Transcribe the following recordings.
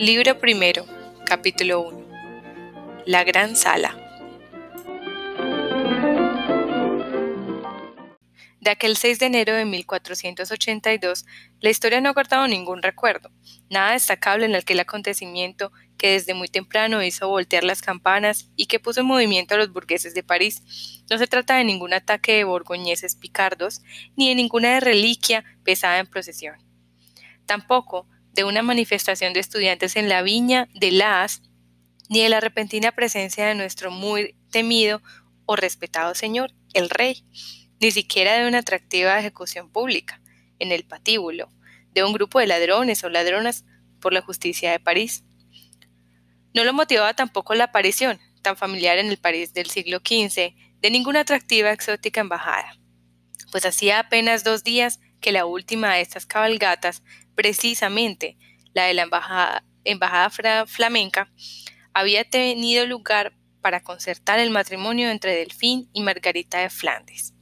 Libro primero, capítulo 1. La gran sala. De aquel 6 de enero de 1482, la historia no ha guardado ningún recuerdo, nada destacable en aquel acontecimiento que desde muy temprano hizo voltear las campanas y que puso en movimiento a los burgueses de París. No se trata de ningún ataque de borgoñeses picardos, ni de ninguna reliquia pesada en procesión. Tampoco de una manifestación de estudiantes en la viña de Las, ni de la repentina presencia de nuestro muy temido o respetado señor, el rey, ni siquiera de una atractiva ejecución pública, en el patíbulo, de un grupo de ladrones o ladronas por la justicia de París. No lo motivaba tampoco la aparición, tan familiar en el París del siglo XV, de ninguna atractiva exótica embajada, pues hacía apenas dos días que la última de estas cabalgatas, precisamente la de la embajada, embajada flamenca, había tenido lugar para concertar el matrimonio entre Delfín y Margarita de Flandes,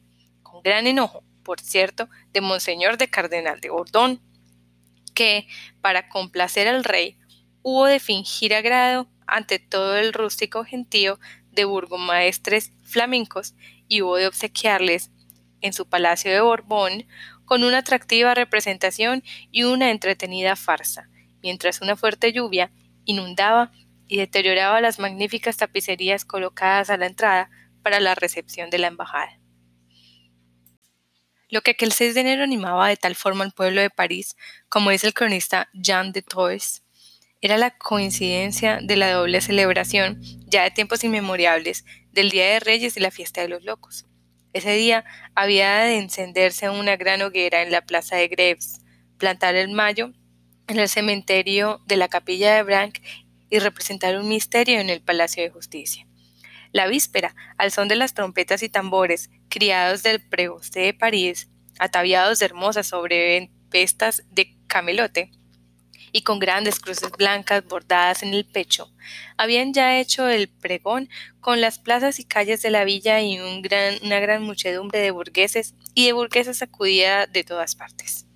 con gran enojo, por cierto, de Monseñor de Cardenal de Bordón, que, para complacer al rey, hubo de fingir agrado ante todo el rústico gentío de burgomaestres flamencos y hubo de obsequiarles en su palacio de Borbón con una atractiva representación y una entretenida farsa, mientras una fuerte lluvia inundaba y deterioraba las magníficas tapicerías colocadas a la entrada para la recepción de la embajada. Lo que aquel 6 de enero animaba de tal forma al pueblo de París, como dice el cronista Jean de Troyes, era la coincidencia de la doble celebración, ya de tiempos inmemorables, del Día de Reyes y la fiesta de los locos. Ese día había de encenderse una gran hoguera en la plaza de Greves, plantar el mayo en el cementerio de la capilla de Branc y representar un misterio en el Palacio de Justicia. La víspera, al son de las trompetas y tambores, criados del pregoste de París, ataviados de hermosas sobrevestas de camelote, y con grandes cruces blancas bordadas en el pecho. Habían ya hecho el pregón con las plazas y calles de la villa y una gran muchedumbre de burgueses y de burguesas acudida de todas partes.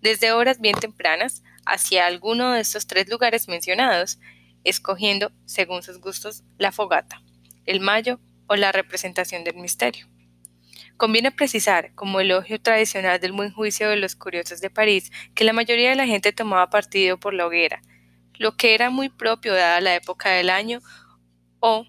Desde horas bien tempranas, hacia alguno de estos tres lugares mencionados, escogiendo, según sus gustos, la fogata, el mayo o la representación del misterio. Conviene precisar, como elogio tradicional del buen juicio de los curiosos de París, que la mayoría de la gente tomaba partido por la hoguera, lo que era muy propio dada la época del año o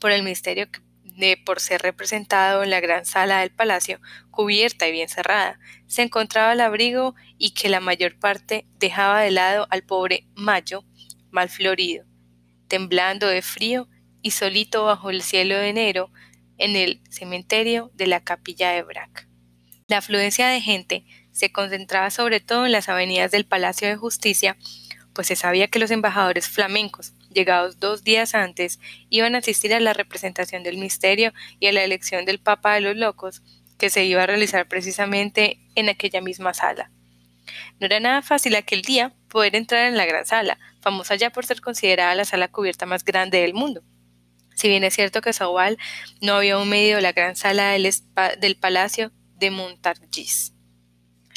por el misterio de por ser representado en la gran sala del palacio, cubierta y bien cerrada, se encontraba el abrigo y que la mayor parte dejaba de lado al pobre Mayo, mal florido, temblando de frío y solito bajo el cielo de enero, en el cementerio de la capilla de Brac. La afluencia de gente se concentraba sobre todo en las avenidas del Palacio de Justicia, pues se sabía que los embajadores flamencos, llegados dos días antes, iban a asistir a la representación del misterio y a la elección del Papa de los Locos, que se iba a realizar precisamente en aquella misma sala. No era nada fácil aquel día poder entrar en la gran sala, famosa ya por ser considerada la sala cubierta más grande del mundo. Si bien es cierto que Saúl no había un medio de la gran sala del, del palacio de Montargis.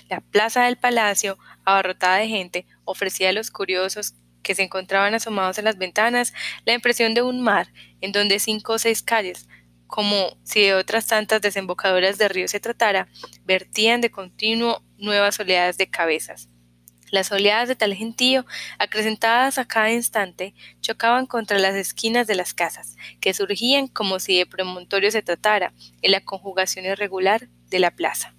La plaza del palacio, abarrotada de gente, ofrecía a los curiosos que se encontraban asomados en las ventanas la impresión de un mar en donde cinco o seis calles, como si de otras tantas desembocadoras de río se tratara, vertían de continuo nuevas oleadas de cabezas. Las oleadas de tal gentío, acrecentadas a cada instante, chocaban contra las esquinas de las casas, que surgían como si de promontorio se tratara, en la conjugación irregular de la plaza.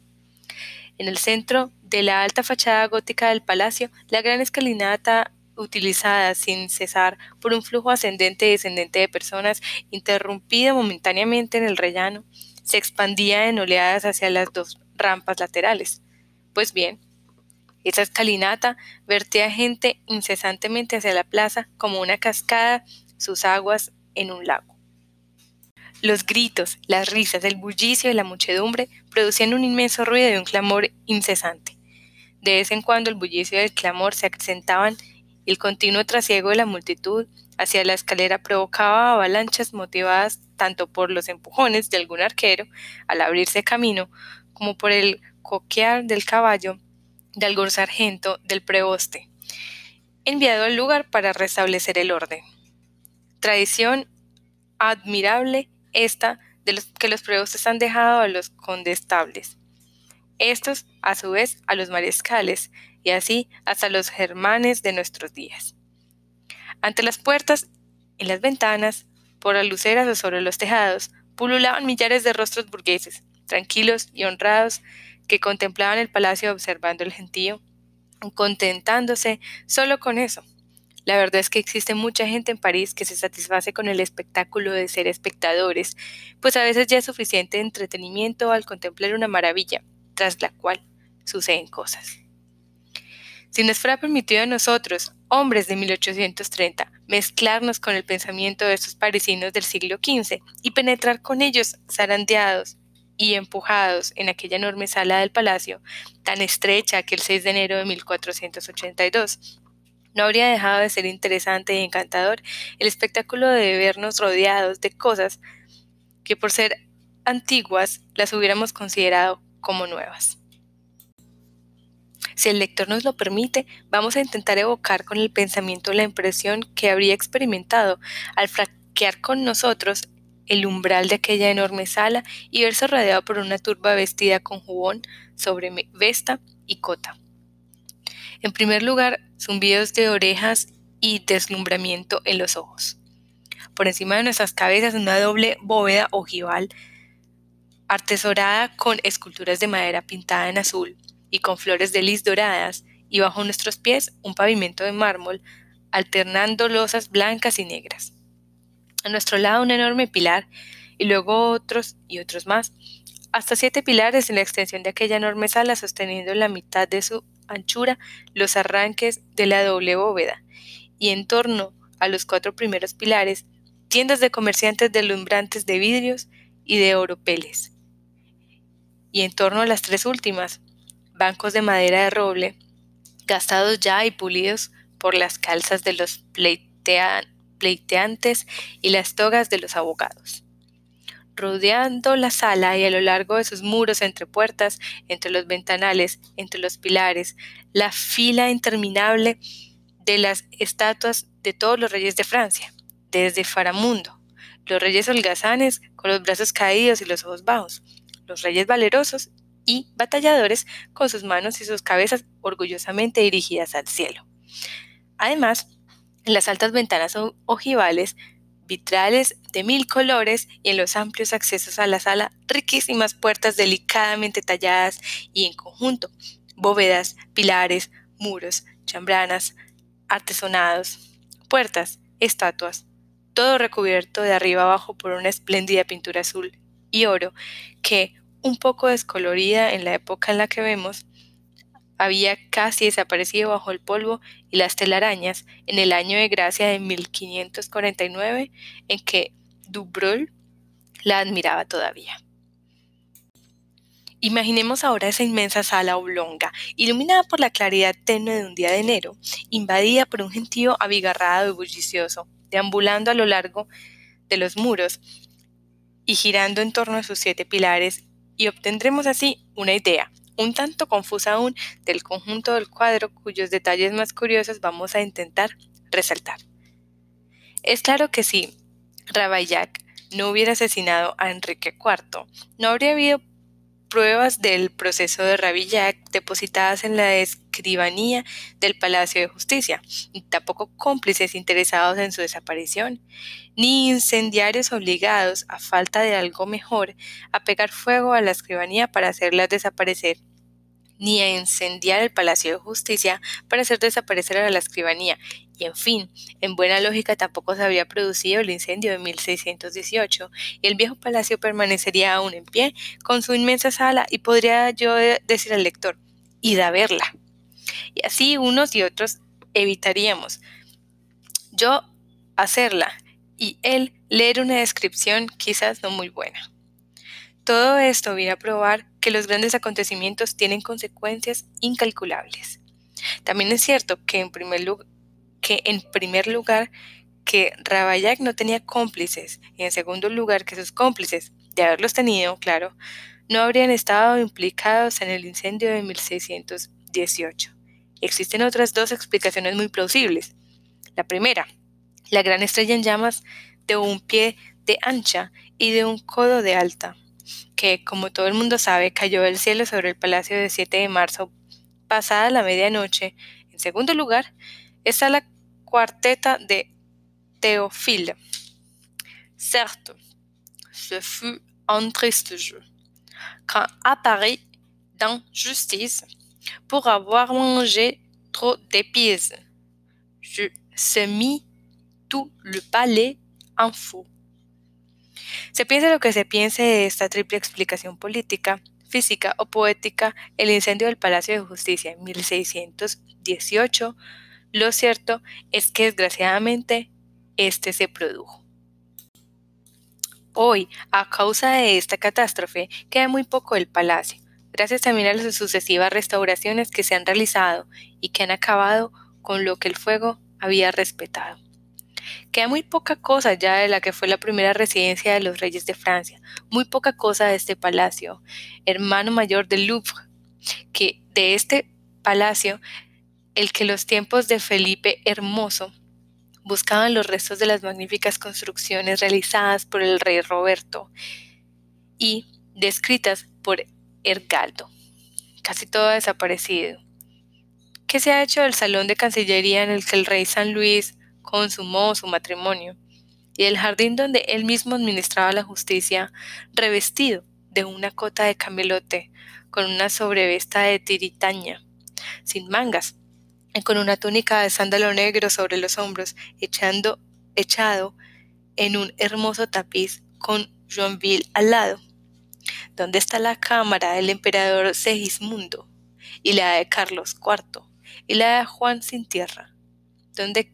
En el centro de la alta fachada gótica del palacio, la gran escalinata utilizada sin cesar por un flujo ascendente y descendente de personas, interrumpido momentáneamente en el rellano, se expandía en oleadas hacia las dos rampas laterales. Pues bien, esa escalinata vertía gente incesantemente hacia la plaza como una cascada, sus aguas en un lago. Los gritos, las risas, el bullicio de la muchedumbre producían un inmenso ruido y un clamor incesante. De vez en cuando el bullicio y el clamor se acrecentaban y el continuo trasiego de la multitud hacia la escalera provocaba avalanchas motivadas tanto por los empujones de algún arquero al abrirse camino como por el coquear del caballo de algún sargento del preboste. enviado al lugar para restablecer el orden. Tradición admirable esta de los que los prebostes han dejado a los condestables. Estos, a su vez, a los mariscales, y así hasta los germanes de nuestros días. Ante las puertas, en las ventanas, por las luceras o sobre los tejados, pululaban millares de rostros burgueses, tranquilos y honrados, que contemplaban el palacio observando el gentío, contentándose solo con eso. La verdad es que existe mucha gente en París que se satisface con el espectáculo de ser espectadores, pues a veces ya es suficiente entretenimiento al contemplar una maravilla, tras la cual suceden cosas. Si nos fuera permitido a nosotros, hombres de 1830, mezclarnos con el pensamiento de estos parisinos del siglo XV y penetrar con ellos zarandeados y empujados en aquella enorme sala del palacio, tan estrecha que el 6 de enero de 1482 no habría dejado de ser interesante y encantador el espectáculo de vernos rodeados de cosas que por ser antiguas las hubiéramos considerado como nuevas. Si el lector nos lo permite, vamos a intentar evocar con el pensamiento la impresión que habría experimentado al fraquear con nosotros el umbral de aquella enorme sala y verse rodeado por una turba vestida con jubón sobre vesta y cota. En primer lugar, zumbidos de orejas y deslumbramiento en los ojos. Por encima de nuestras cabezas una doble bóveda ojival artesorada con esculturas de madera pintada en azul y con flores de lis doradas, y bajo nuestros pies un pavimento de mármol, alternando losas blancas y negras. A nuestro lado un enorme pilar, y luego otros y otros más, hasta siete pilares en la extensión de aquella enorme sala sosteniendo en la mitad de su anchura los arranques de la doble bóveda, y en torno a los cuatro primeros pilares, tiendas de comerciantes deslumbrantes de vidrios y de oropeles. Y en torno a las tres últimas, bancos de madera de roble, gastados ya y pulidos por las calzas de los pleiteantes y las togas de los abogados rodeando la sala y a lo largo de sus muros entre puertas, entre los ventanales, entre los pilares, la fila interminable de las estatuas de todos los reyes de Francia, desde Faramundo, los reyes holgazanes con los brazos caídos y los ojos bajos, los reyes valerosos y batalladores con sus manos y sus cabezas orgullosamente dirigidas al cielo. Además, en las altas ventanas ojivales vitrales de mil colores y en los amplios accesos a la sala riquísimas puertas delicadamente talladas y en conjunto, bóvedas, pilares, muros, chambranas, artesonados, puertas, estatuas, todo recubierto de arriba abajo por una espléndida pintura azul y oro que, un poco descolorida en la época en la que vemos, había casi desaparecido bajo el polvo y las telarañas en el año de gracia de 1549 en que Dubrul la admiraba todavía. Imaginemos ahora esa inmensa sala oblonga, iluminada por la claridad tenue de un día de enero, invadida por un gentío abigarrado y bullicioso, deambulando a lo largo de los muros y girando en torno a sus siete pilares, y obtendremos así una idea un tanto confusa aún del conjunto del cuadro cuyos detalles más curiosos vamos a intentar resaltar. Es claro que si Ravaillac no hubiera asesinado a Enrique IV, no habría habido pruebas del proceso de Ravillac depositadas en la escribanía del Palacio de Justicia, ni tampoco cómplices interesados en su desaparición, ni incendiarios obligados, a falta de algo mejor, a pegar fuego a la escribanía para hacerla desaparecer ni a incendiar el Palacio de Justicia para hacer desaparecer a la escribanía, y en fin, en buena lógica tampoco se había producido el incendio de 1618, y el viejo palacio permanecería aún en pie, con su inmensa sala, y podría yo decir al lector, id a verla. Y así unos y otros evitaríamos. Yo hacerla y él leer una descripción quizás no muy buena. Todo esto viene a probar que los grandes acontecimientos tienen consecuencias incalculables. También es cierto que en primer, lugar, que, en primer lugar que Ravaillac no tenía cómplices y en segundo lugar que sus cómplices, de haberlos tenido, claro, no habrían estado implicados en el incendio de 1618. Existen otras dos explicaciones muy plausibles. La primera, la gran estrella en llamas de un pie de ancha y de un codo de alta, que, como todo el mundo sabe, cayó del cielo sobre el palacio de 7 de marzo, pasada la medianoche. En segundo lugar, está la cuarteta de Théophile. Certes, ce fut un triste jeu. Quand à Paris, justice, pour avoir mangé trop d'épices, je se mit tout le palais en fou. Se piensa lo que se piense de esta triple explicación política, física o poética, el incendio del Palacio de Justicia en 1618, lo cierto es que desgraciadamente este se produjo. Hoy, a causa de esta catástrofe, queda muy poco del palacio, gracias también a las sucesivas restauraciones que se han realizado y que han acabado con lo que el fuego había respetado. Queda muy poca cosa ya de la que fue la primera residencia de los reyes de Francia, muy poca cosa de este palacio, hermano mayor del Louvre, que de este palacio, el que los tiempos de Felipe Hermoso buscaban los restos de las magníficas construcciones realizadas por el rey Roberto y descritas por Ergaldo. Casi todo ha desaparecido. ¿Qué se ha hecho del salón de Cancillería en el que el rey San Luis consumó su matrimonio? Y el jardín donde él mismo administraba la justicia, revestido de una cota de camelote, con una sobrevesta de tiritaña, sin mangas, con una túnica de sándalo negro sobre los hombros, echado en un hermoso tapiz con Joinville al lado. ¿Dónde está la cámara del emperador Segismundo? Y la de Carlos IV, y la de Juan sin tierra. ¿Dónde,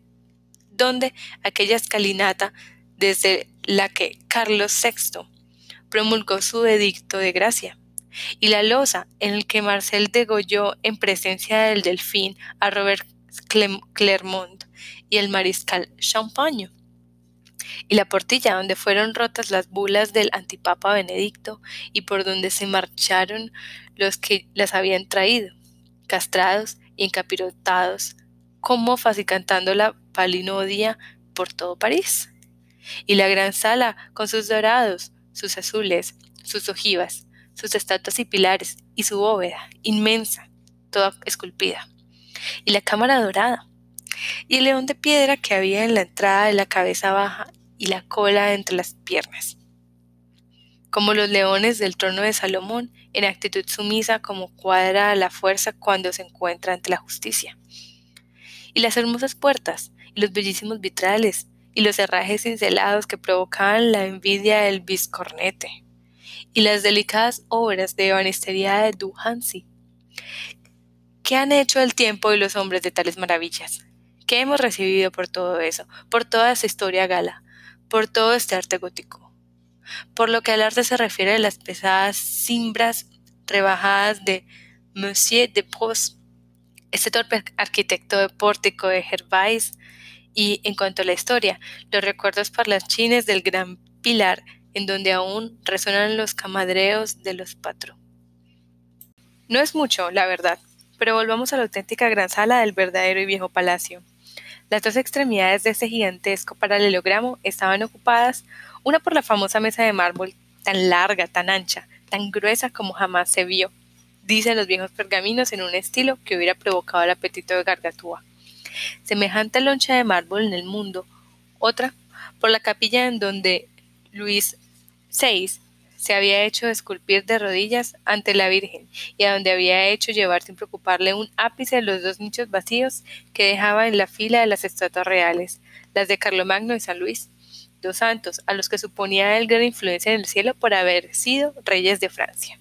dónde aquella escalinata desde la que Carlos VI promulgó su edicto de gracia? Y la losa en el que Marcel degolló en presencia del delfín a Robert Clermont y el mariscal Champagne, y la portilla donde fueron rotas las bulas del antipapa Benedicto y por donde se marcharon los que las habían traído, castrados y encapirotados, con mofas y cantando la palinodia por todo París. Y la gran sala con sus dorados, sus azules, sus ojivas, sus estatuas y pilares, y su bóveda, inmensa, toda esculpida, y la cámara dorada, y el león de piedra que había en la entrada de la cabeza baja y la cola entre las piernas. Como los leones del trono de Salomón, en actitud sumisa como cuadra la fuerza cuando se encuentra ante la justicia. Y las hermosas puertas, y los bellísimos vitrales, y los herrajes cincelados que provocaban la envidia del biscornete y las delicadas obras de ebanistería de Duhansi. ¿Qué han hecho el tiempo y los hombres de tales maravillas? ¿Qué hemos recibido por todo eso, por toda esa historia gala, por todo este arte gótico? Por lo que al arte se refiere las pesadas cimbras rebajadas de Monsieur de Proust, este torpe arquitecto de pórtico de Gervais, y en cuanto a la historia, los recuerdos parlanchines del gran pilar en donde aún resuenan los camadreos de los patro. No es mucho, la verdad, pero volvamos a la auténtica gran sala del verdadero y viejo palacio. Las dos extremidades de ese gigantesco paralelogramo estaban ocupadas, una por la famosa mesa de mármol, tan larga, tan ancha, tan gruesa como jamás se vio, dicen los viejos pergaminos en un estilo que hubiera provocado el apetito de Gargatúa. Semejante loncha de mármol en el mundo, otra por la capilla en donde Luis VI se había hecho esculpir de rodillas ante la Virgen y a donde había hecho llevar sin preocuparle un ápice de los dos nichos vacíos que dejaba en la fila de las estatuas reales, las de Carlomagno y San Luis, dos santos a los que suponía él gran influencia en el cielo por haber sido reyes de Francia.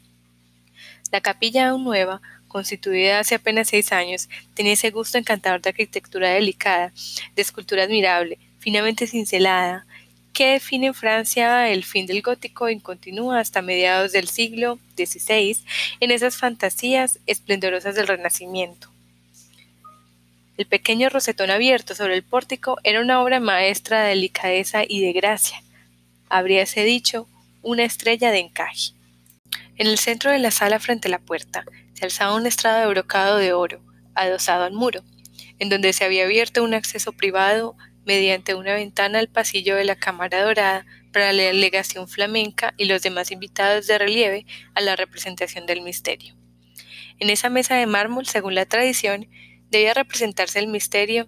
La capilla aún nueva, constituida hace apenas seis años, tenía ese gusto encantador de arquitectura delicada, de escultura admirable, finamente cincelada, que define en Francia el fin del gótico y continúa hasta mediados del siglo XVI en esas fantasías esplendorosas del Renacimiento. El pequeño rosetón abierto sobre el pórtico era una obra maestra de delicadeza y de gracia. Habríase dicho una estrella de encaje. En el centro de la sala frente a la puerta se alzaba un estrado de brocado de oro, adosado al muro, en donde se había abierto un acceso privado mediante una ventana al pasillo de la Cámara Dorada para la delegación flamenca y los demás invitados de relieve a la representación del misterio. En esa mesa de mármol, según la tradición, debía representarse el misterio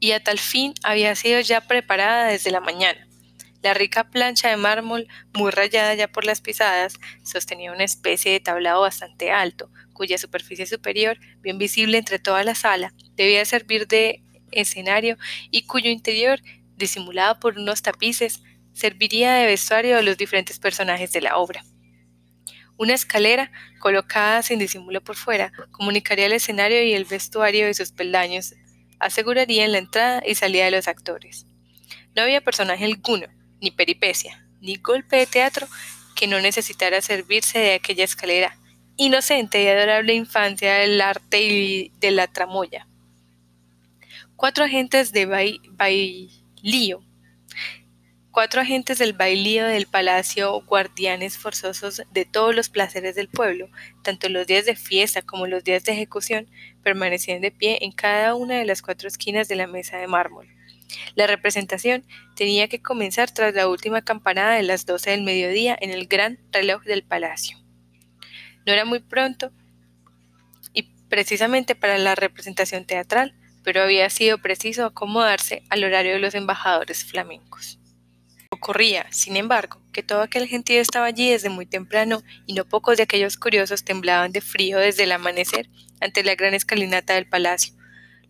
y a tal fin había sido ya preparada desde la mañana. La rica plancha de mármol, muy rayada ya por las pisadas, sostenía una especie de tablado bastante alto, cuya superficie superior, bien visible entre toda la sala, debía servir de escenario y cuyo interior, disimulado por unos tapices, serviría de vestuario a los diferentes personajes de la obra. Una escalera, colocada sin disimulo por fuera, comunicaría el escenario y el vestuario de sus peldaños, aseguraría la entrada y salida de los actores. No había personaje alguno, ni peripecia, ni golpe de teatro que no necesitara servirse de aquella escalera, inocente y adorable infancia del arte y de la tramoya. Cuatro agentes de bailío cuatro agentes del bailío del palacio, guardianes forzosos de todos los placeres del pueblo, tanto los días de fiesta como los días de ejecución, permanecían de pie en cada una de las cuatro esquinas de la mesa de mármol. La representación tenía que comenzar tras la última campanada de las doce del mediodía en el gran reloj del palacio. No era muy pronto y precisamente para la representación teatral, pero había sido preciso acomodarse al horario de los embajadores flamencos. Ocurría, sin embargo, que todo aquel gentío estaba allí desde muy temprano y no pocos de aquellos curiosos temblaban de frío desde el amanecer ante la gran escalinata del palacio.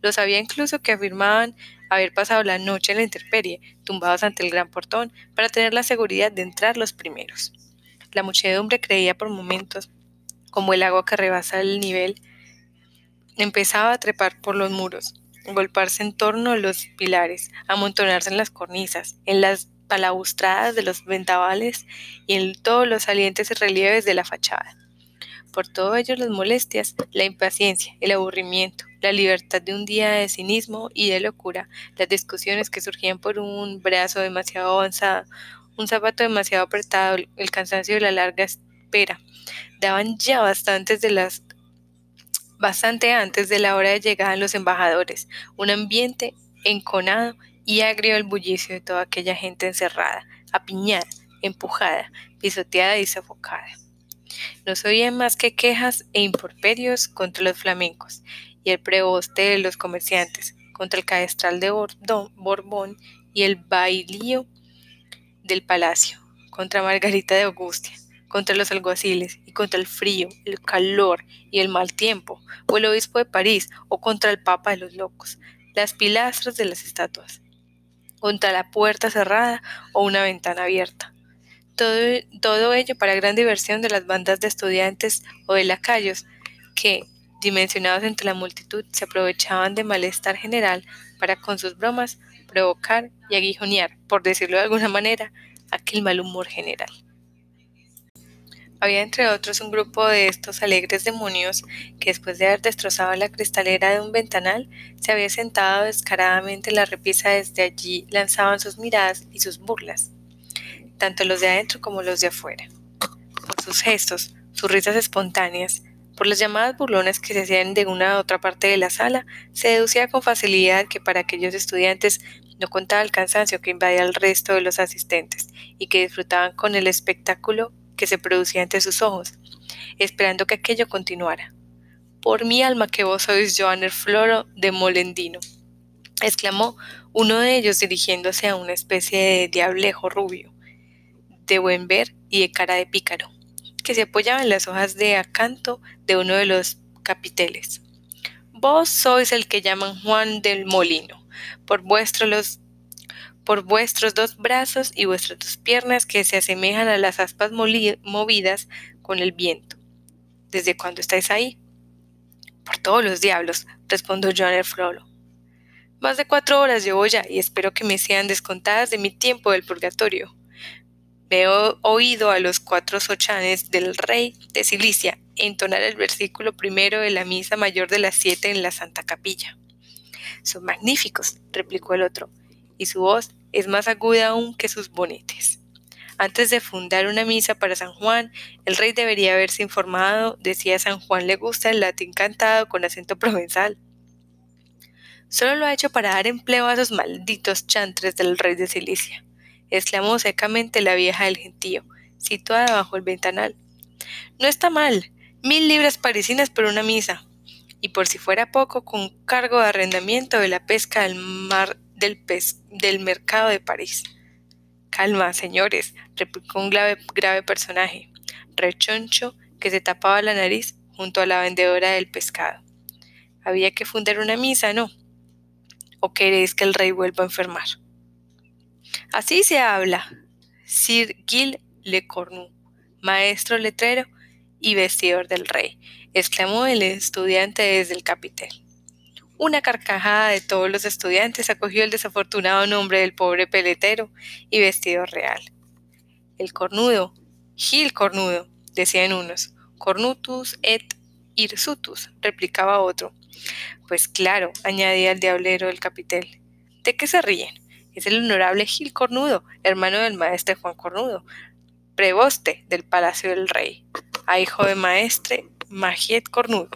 Los había incluso que afirmaban haber pasado la noche en la intemperie, tumbados ante el gran portón, para tener la seguridad de entrar los primeros. La muchedumbre creía por momentos, como el agua que rebasa el nivel, empezaba a trepar por los muros, golparse en torno a los pilares, amontonarse en las cornisas, en las balaustradas de los ventavales y en todos los salientes relieves de la fachada. Por todo ello las molestias, la impaciencia, el aburrimiento, la libertad de un día de cinismo y de locura, las discusiones que surgían por un brazo demasiado avanzado, un zapato demasiado apretado, el cansancio de la larga espera, daban ya bastantes de las bastante antes de la hora de llegada los embajadores, un ambiente enconado y agrio el bullicio de toda aquella gente encerrada, apiñada, empujada, pisoteada y sofocada. No se oían más que quejas e imporperios contra los flamencos y el preboste de los comerciantes, contra el cadestral de Borbón y el bailío del palacio, contra Margarita de Augustia, contra los alguaciles y contra el frío, el calor y el mal tiempo, o el obispo de París, o contra el papa de los locos, las pilastras de las estatuas, contra la puerta cerrada o una ventana abierta. Todo, todo ello para gran diversión de las bandas de estudiantes o de lacayos que, dimensionados entre la multitud, se aprovechaban de malestar general para con sus bromas provocar y aguijonear, por decirlo de alguna manera, aquel mal humor general. Había entre otros un grupo de estos alegres demonios que después de haber destrozado la cristalera de un ventanal, se había sentado descaradamente en la repisa desde allí lanzaban sus miradas y sus burlas, tanto los de adentro como los de afuera. Por sus gestos, sus risas espontáneas, por las llamadas burlonas que se hacían de una u otra parte de la sala, se deducía con facilidad que para aquellos estudiantes no contaba el cansancio que invadía al resto de los asistentes y que disfrutaban con el espectáculo que se producía ante sus ojos, esperando que aquello continuara. Por mi alma que vos sois Joan Floro de Molendino, exclamó uno de ellos dirigiéndose a una especie de diablejo rubio, de buen ver y de cara de pícaro, que se apoyaba en las hojas de acanto de uno de los capiteles. Vos sois el que llaman Juan del Molino, por vuestros los por vuestros dos brazos y vuestras dos piernas que se asemejan a las aspas movidas con el viento. ¿Desde cuándo estáis ahí? Por todos los diablos, respondió Joan el Frollo. Más de cuatro horas llevo ya y espero que me sean descontadas de mi tiempo del purgatorio. Me he oído a los cuatro sochanes del rey de Cilicia entonar el versículo primero de la misa mayor de las siete en la Santa Capilla. Son magníficos, replicó el otro, y su voz es más aguda aún que sus bonetes. Antes de fundar una misa para San Juan, el rey debería haberse informado de si a San Juan le gusta el latín cantado con acento provenzal. Solo lo ha hecho para dar empleo a esos malditos chantres del rey de Cilicia, exclamó secamente la vieja del gentío, situada bajo el ventanal. No está mal, mil libras parisinas por una misa, y por si fuera poco, con cargo de arrendamiento de la pesca del mar del, mercado de París. Calma, señores, replicó un grave, grave personaje, rechoncho, que se tapaba la nariz junto a la vendedora del pescado. Había que fundar una misa, ¿no? ¿O queréis que el rey vuelva a enfermar? Así se habla. Sir Gil Le Cornu, maestro letrero y vestidor del rey, exclamó el estudiante desde el capitel. Una carcajada de todos los estudiantes acogió el desafortunado nombre del pobre peletero y vestidor real. El cornudo, Gil cornudo, decían unos, cornutus et hirsutus, replicaba otro. Pues claro, añadía el diablero del capitel. ¿De qué se ríen? Es el honorable Gil Cornudo, hermano del maestre Juan Cornudo, preboste del palacio del rey, a hijo de maestre Magiet Cornudo,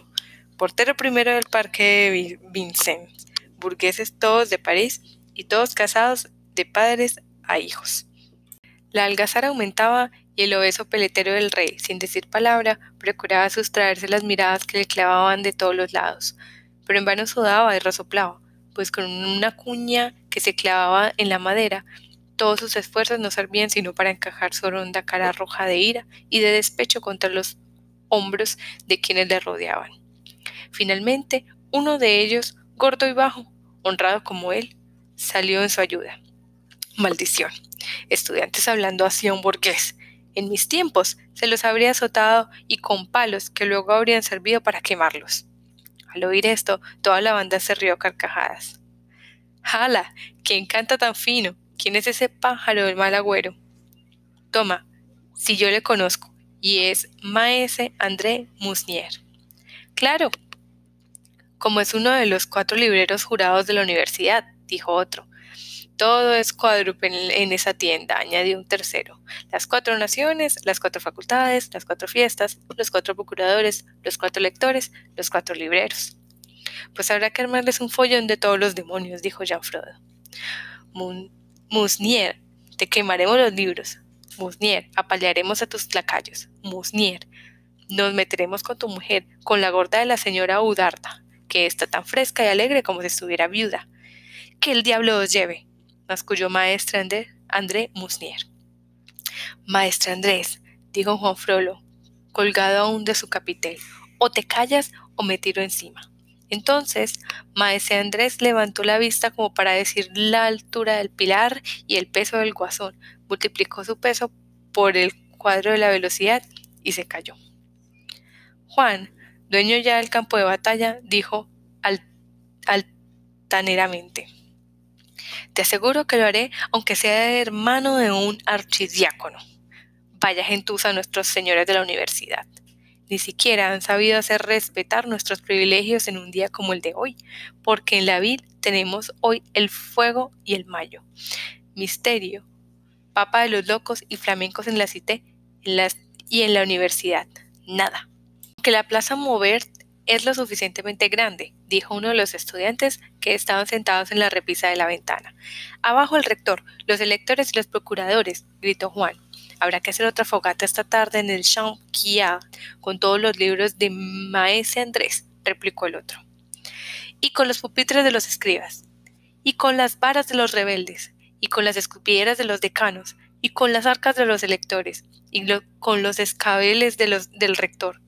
portero primero del parque de Vincent, burgueses todos de París y todos casados de padres a hijos. La algazara aumentaba y el obeso peletero del rey, sin decir palabra, procuraba sustraerse las miradas que le clavaban de todos los lados, pero en vano sudaba y resoplaba, pues con una cuña que se clavaba en la madera, todos sus esfuerzos no servían sino para encajar su ronda cara roja de ira y de despecho contra los hombros de quienes le rodeaban. Finalmente, uno de ellos, gordo y bajo, honrado como él, salió en su ayuda. Maldición. Estudiantes hablando así a un burgués. En mis tiempos se los habría azotado y con palos que luego habrían servido para quemarlos. Al oír esto, toda la banda se rió carcajadas. ¡Hala! ¿Quién canta tan fino? ¿Quién es ese pájaro del mal agüero? Toma, si yo le conozco, y es Maese André Musnier. Claro, como es uno de los cuatro libreros jurados de la universidad, dijo otro. Todo es cuádruple en esa tienda, añadió un tercero. Las cuatro naciones, las cuatro facultades, las cuatro fiestas, los cuatro procuradores, los cuatro lectores, los cuatro libreros. Pues habrá que armarles un follón de todos los demonios, dijo Jean Frodo. Musnier, te quemaremos los libros. Musnier, apalearemos a tus lacayos. Musnier, nos meteremos con tu mujer, con la gorda de la señora Udarta, que está tan fresca y alegre como si estuviera viuda. Que el diablo os lleve masculló maestre André, André Musnier. Maestre Andrés, dijo Juan Frollo, colgado aún de su capitel, o te callas o me tiro encima. Entonces, maese Andrés levantó la vista como para decir la altura del pilar y el peso del guasón, multiplicó su peso por el cuadro de la velocidad y se cayó. Juan, dueño ya del campo de batalla, dijo altaneramente. Te aseguro que lo haré aunque sea hermano de un archidiácono. Vaya gentuza nuestros señores de la universidad. Ni siquiera han sabido hacer respetar nuestros privilegios en un día como el de hoy, porque en la vid tenemos hoy el fuego y el mayo. Misterio, papa de los locos y flamencos en la cité y en la universidad. Nada. Que la plaza Movert es lo suficientemente grande, dijo uno de los estudiantes que estaban sentados en la repisa de la ventana. Abajo el rector, los electores y los procuradores, gritó Juan. Habrá que hacer otra fogata esta tarde en el Champ con todos los libros de Maese Andrés, replicó el otro. Y con los pupitres de los escribas, y con las varas de los rebeldes, y con las escupideras de los decanos, y con las arcas de los electores, y con los escabeles de los, del rector.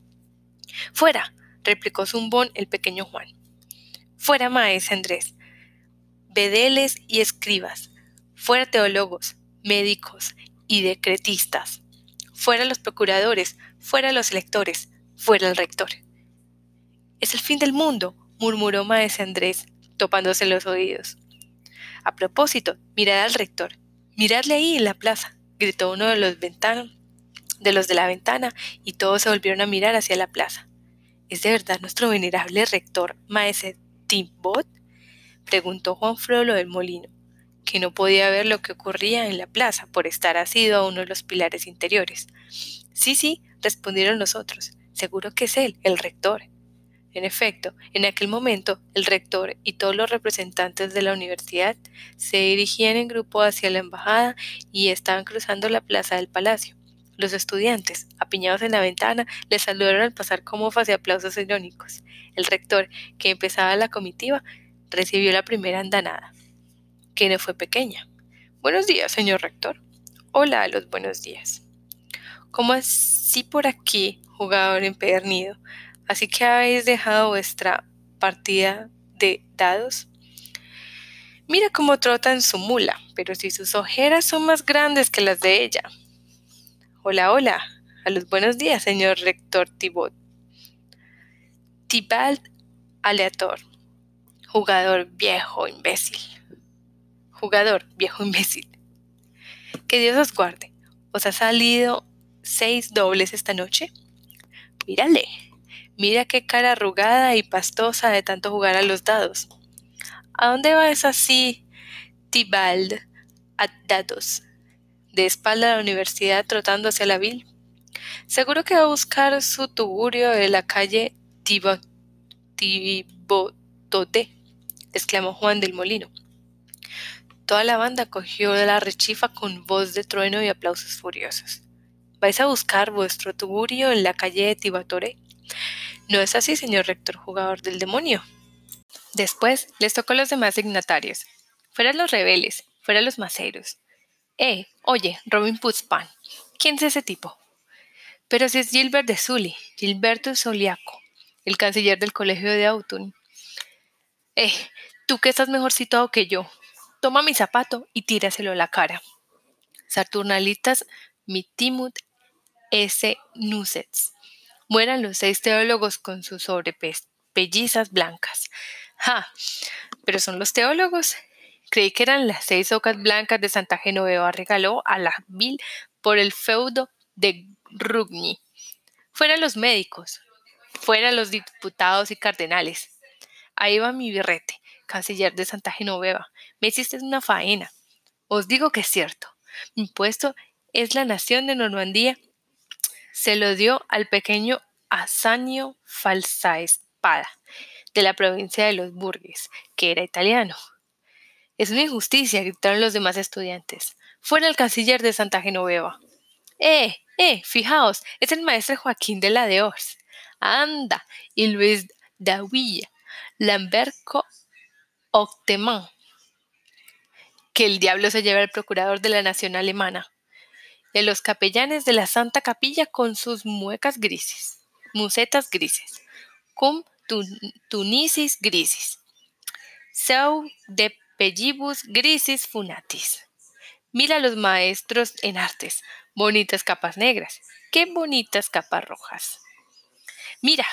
¡Fuera! replicó zumbón el pequeño Juan. Fuera maese Andrés, vedeles y escribas, fuera teólogos, médicos y decretistas, fuera los procuradores, fuera los electores, fuera el rector. Es el fin del mundo, murmuró maese Andrés, topándose los oídos. A propósito, mirad al rector, miradle ahí en la plaza, gritó uno de los ventanos de los de la ventana, y todos se volvieron a mirar hacia la plaza. ¿Es de verdad nuestro venerable rector, maese Timbot? preguntó Juan Frollo del Molino. que no podía ver lo que ocurría en la plaza por estar asido a uno de los pilares interiores. Sí, sí, respondieron los otros. Seguro que es él, el rector. En efecto, en aquel momento, el rector y todos los representantes de la universidad se dirigían en grupo hacia la embajada y estaban cruzando la plaza del palacio. Los estudiantes, apiñados en la ventana, les saludaron al pasar con mofas y aplausos irónicos. El rector, que empezaba la comitiva, recibió la primera andanada, que no fue pequeña. Buenos días, señor rector. Hola a los buenos días. ¿Cómo así por aquí, jugador empedernido? Así que habéis dejado vuestra partida de dados. Mira cómo trota en su mula, pero si sus ojeras son más grandes que las de ella. Hola, hola. A los buenos días, señor rector Tibot. Tibalt aleator. Jugador viejo imbécil. Jugador viejo imbécil. Que Dios os guarde. ¿Os ha salido seis dobles esta noche? Mírale, Mira qué cara arrugada y pastosa de tanto jugar a los dados. ¿A dónde vas así, Tibald, a dados? De espalda a la universidad trotando hacia la vil. Seguro que va a buscar su tugurio de la calle Tibotote, exclamó Juan del Molino. Toda la banda cogió la rechifa con voz de trueno y aplausos furiosos. ¿Vais a buscar vuestro tugurio en la calle de Tibatore? No es así, señor rector jugador del demonio. Después les tocó a los demás dignatarios. Fuera los rebeldes, fuera los maceros. Eh, oye, Robin Putzpan, ¿quién es ese tipo? Pero si es Gilbert de Sully, Gilberto Soliaco, el canciller del colegio de Autun. Eh, tú que estás mejor situado que yo, toma mi zapato y tíraselo a la cara. Saturnalitas mitimut S. Nusets. Mueran los seis teólogos con sus sobrepellizas blancas. ¡Ja! ¿Pero son los teólogos? Creí que eran las seis ocas blancas de Santa Genoveva regaló a la vil por el feudo de Rugni. Fuera los médicos, fuera los diputados y cardenales. Ahí va mi birrete, canciller de Santa Genoveva. Me hiciste una faena. Os digo que es cierto. Mi puesto es la nación de Normandía se lo dio al pequeño Asanio Falsaespada, de la provincia de los Burgues, que era italiano. Es una injusticia, gritaron los demás estudiantes. Fuera el canciller de Santa Genoveva. ¡Eh! ¡Eh! Fijaos, es el maestro Joaquín de la de Ors. ¡Anda! Y Luis Davilla, Lamberco Octemán. Que el diablo se lleve al procurador de la nación alemana de los capellanes de la Santa Capilla con sus muecas grises, musetas grises, cum tunisis grisis, seu de pellibus grisis funatis. Mira los maestros en artes, bonitas capas negras, qué bonitas capas rojas. Mira,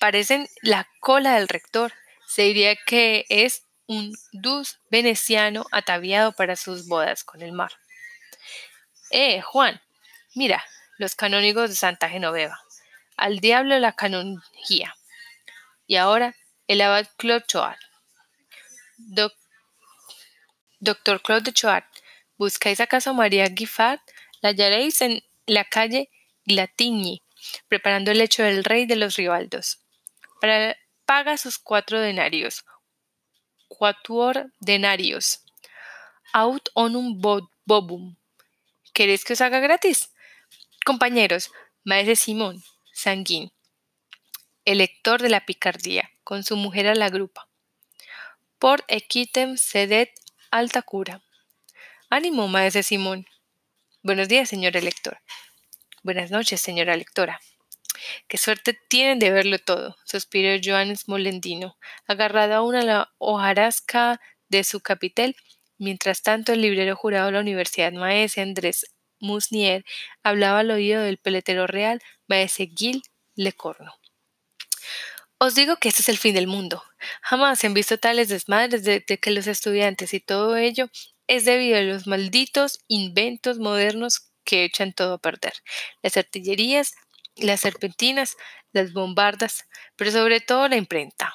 parecen la cola del rector, se diría que es un dus veneciano ataviado para sus bodas con el mar. Eh, Juan, mira, los canónigos de Santa Genoveva. Al diablo la canonjía. Y ahora el abad Claude Doctor Claude Choat, ¿buscáis acaso María Giffard? La hallaréis en la calle Glatigny, preparando el lecho del rey de los Ribaldos. Para, paga sus cuatro denarios. Quatuor denarios. Aut onum bobum ¿Queréis que os haga gratis? Compañeros, maese Simón, Sanguín, elector de la picardía, con su mujer a la grupa. Por equitem sedet alta cura. Ánimo, maese Simón. Buenos días, señor elector. Buenas noches, señora lectora. Qué suerte tienen de verlo todo, suspiró Joanes Molendino, agarrado a la hojarasca de su capitel Mientras tanto, el librero jurado de la Universidad Maese Andrés Musnier hablaba al oído del peletero real Maese Gil Lecorno. Os digo que este es el fin del mundo. Jamás se han visto tales desmadres de, que los estudiantes y todo ello es debido a los malditos inventos modernos que echan todo a perder. Las artillerías, las serpentinas, las bombardas, pero sobre todo la imprenta.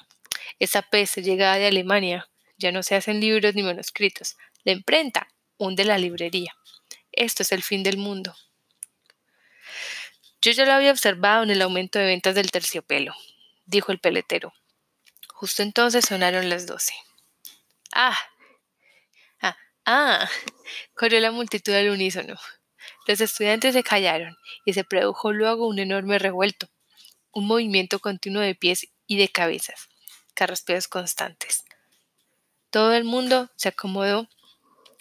Esa peste llegada de Alemania Ya no se hacen libros ni manuscritos. La imprenta hunde la librería. Esto es el fin del mundo. Yo ya lo había observado en el aumento de ventas del terciopelo, dijo el peletero. Justo entonces sonaron las doce. ¡Ah! ¡Ah! ¡Ah! corrió la multitud al unísono. Los estudiantes se callaron y se produjo luego un enorme revuelto, un movimiento continuo de pies y de cabezas, carraspeos constantes. Todo el mundo se acomodó,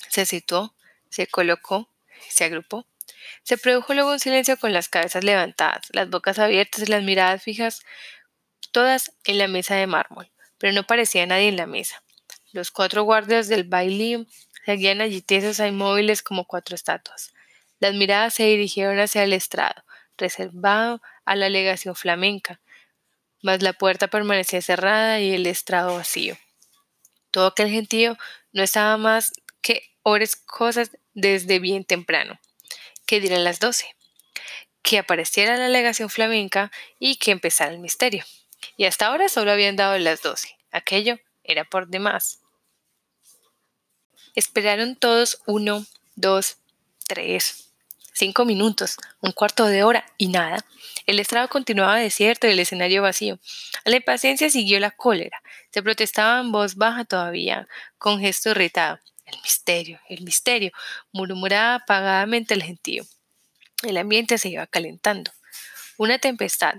se situó, se colocó, se agrupó. Se produjo luego un silencio con las cabezas levantadas, las bocas abiertas y las miradas fijas, todas en la mesa de mármol, pero no parecía nadie en la mesa. Los cuatro guardias del baile seguían allí tiesos e inmóviles como cuatro estatuas. Las miradas se dirigieron hacia el estrado, reservado a la legación flamenca, mas la puerta permanecía cerrada y el estrado vacío. Todo aquel gentío no estaba más que horas cosas desde bien temprano. ¿Qué dirán las doce? Que apareciera la legación flamenca y que empezara el misterio. Y hasta ahora solo habían dado las doce. Aquello era por demás. Esperaron todos uno, dos, tres, Cinco minutos, un cuarto de hora y nada. El estrado continuaba desierto y el escenario vacío. A la impaciencia siguió la cólera. Se protestaba en voz baja todavía, con gesto irritado. El misterio, el misterio, murmuraba apagadamente el gentío. El ambiente se iba calentando. Una tempestad,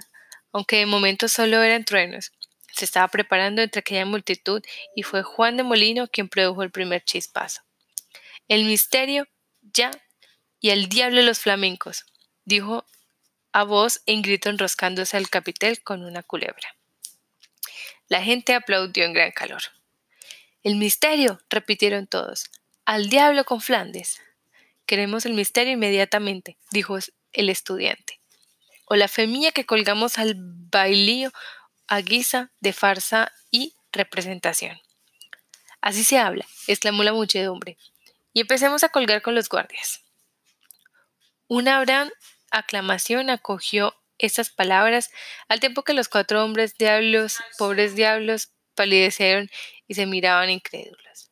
aunque de momento solo eran truenos, se estaba preparando entre aquella multitud y fue Juan de Molino quien produjo el primer chispazo. El misterio ya y al diablo los flamencos, dijo a voz en grito enroscándose al capitel con una culebra. La gente aplaudió en gran calor. El misterio, repitieron todos. Al diablo con Flandes. Queremos el misterio inmediatamente, dijo el estudiante. O la femilla que colgamos al bailío a guisa de farsa y representación. Así se habla, exclamó la muchedumbre. Y empecemos a colgar con los guardias. Una gran aclamación acogió estas palabras, al tiempo que los cuatro hombres diablos, pobres diablos, palidecieron y se miraban incrédulos.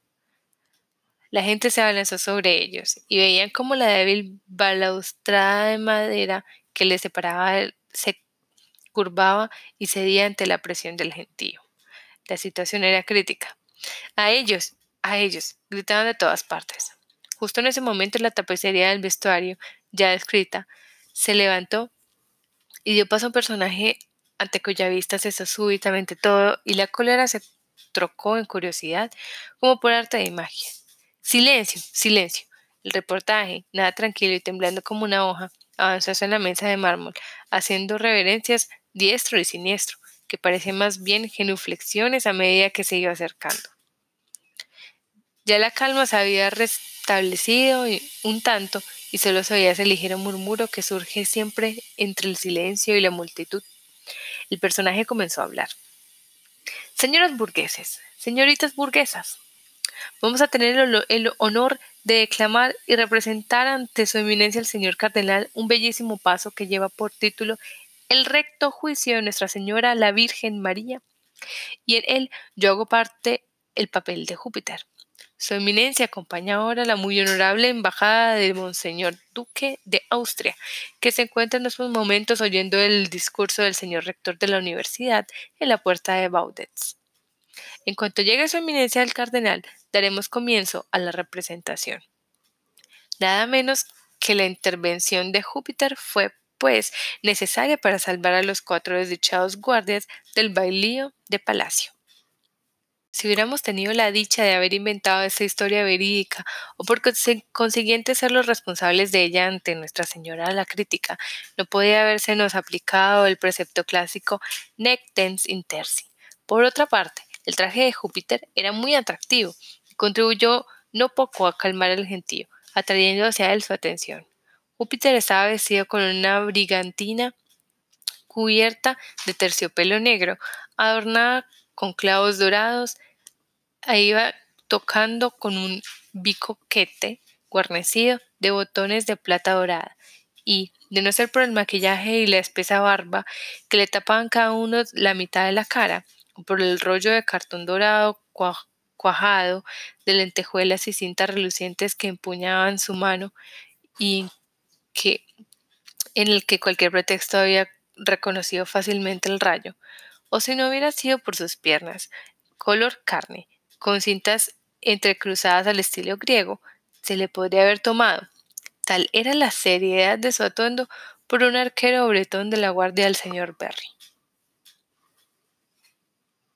La gente se abalanzó sobre ellos y veían como la débil balaustrada de madera que les separaba se curvaba y cedía ante la presión del gentío. La situación era crítica. A ellos, a ellos, gritaban de todas partes. Justo en ese momento la tapicería del vestuario ya descrita, se levantó y dio paso a un personaje ante cuya vista cesó súbitamente todo y la cólera se trocó en curiosidad como por arte de magia. Silencio, silencio. El reportaje, nada tranquilo y temblando como una hoja, avanzó hacia la mesa de mármol, haciendo reverencias diestro y siniestro, que parecían más bien genuflexiones a medida que se iba acercando. Ya la calma se había restablecido un tanto y solo se oía ese ligero murmuro que surge siempre entre el silencio y la multitud. El personaje comenzó a hablar. Señoras burgueses, señoritas burguesas, vamos a tener el, honor de declamar y representar ante su eminencia el señor cardenal un bellísimo paso que lleva por título El recto juicio de Nuestra Señora la Virgen María, y en él yo hago parte el papel de Júpiter. Su eminencia acompaña ahora la muy honorable embajada de Monseñor Duque de Austria, que se encuentra en estos momentos oyendo el discurso del señor rector de la universidad en la puerta de Baudetz. En cuanto llegue su eminencia el cardenal, daremos comienzo a la representación. Nada menos que la intervención de Júpiter fue, pues, necesaria para salvar a los cuatro desdichados guardias del bailío de palacio. Si hubiéramos tenido la dicha de haber inventado esta historia verídica, o por consiguiente ser los responsables de ella ante Nuestra Señora la crítica, no podía habérsenos aplicado el precepto clásico nec tens intersi. Por otra parte, el traje de Júpiter era muy atractivo y contribuyó no poco a calmar el gentío, atrayendo hacia él su atención. Júpiter estaba vestido con una brigantina cubierta de terciopelo negro, adornada con clavos dorados ahí iba tocando con un bicoquete guarnecido de botones de plata dorada y, de no ser por el maquillaje y la espesa barba que le tapaban cada uno la mitad de la cara, por el rollo de cartón dorado cuajado de lentejuelas y cintas relucientes que empuñaban su mano y en el que cualquier pretexto había reconocido fácilmente el rayo, o si no hubiera sido por sus piernas, color carne, con cintas entrecruzadas al estilo griego, se le podría haber tomado. Tal era la seriedad de su atuendo por un arquero bretón de la guardia del señor Berry.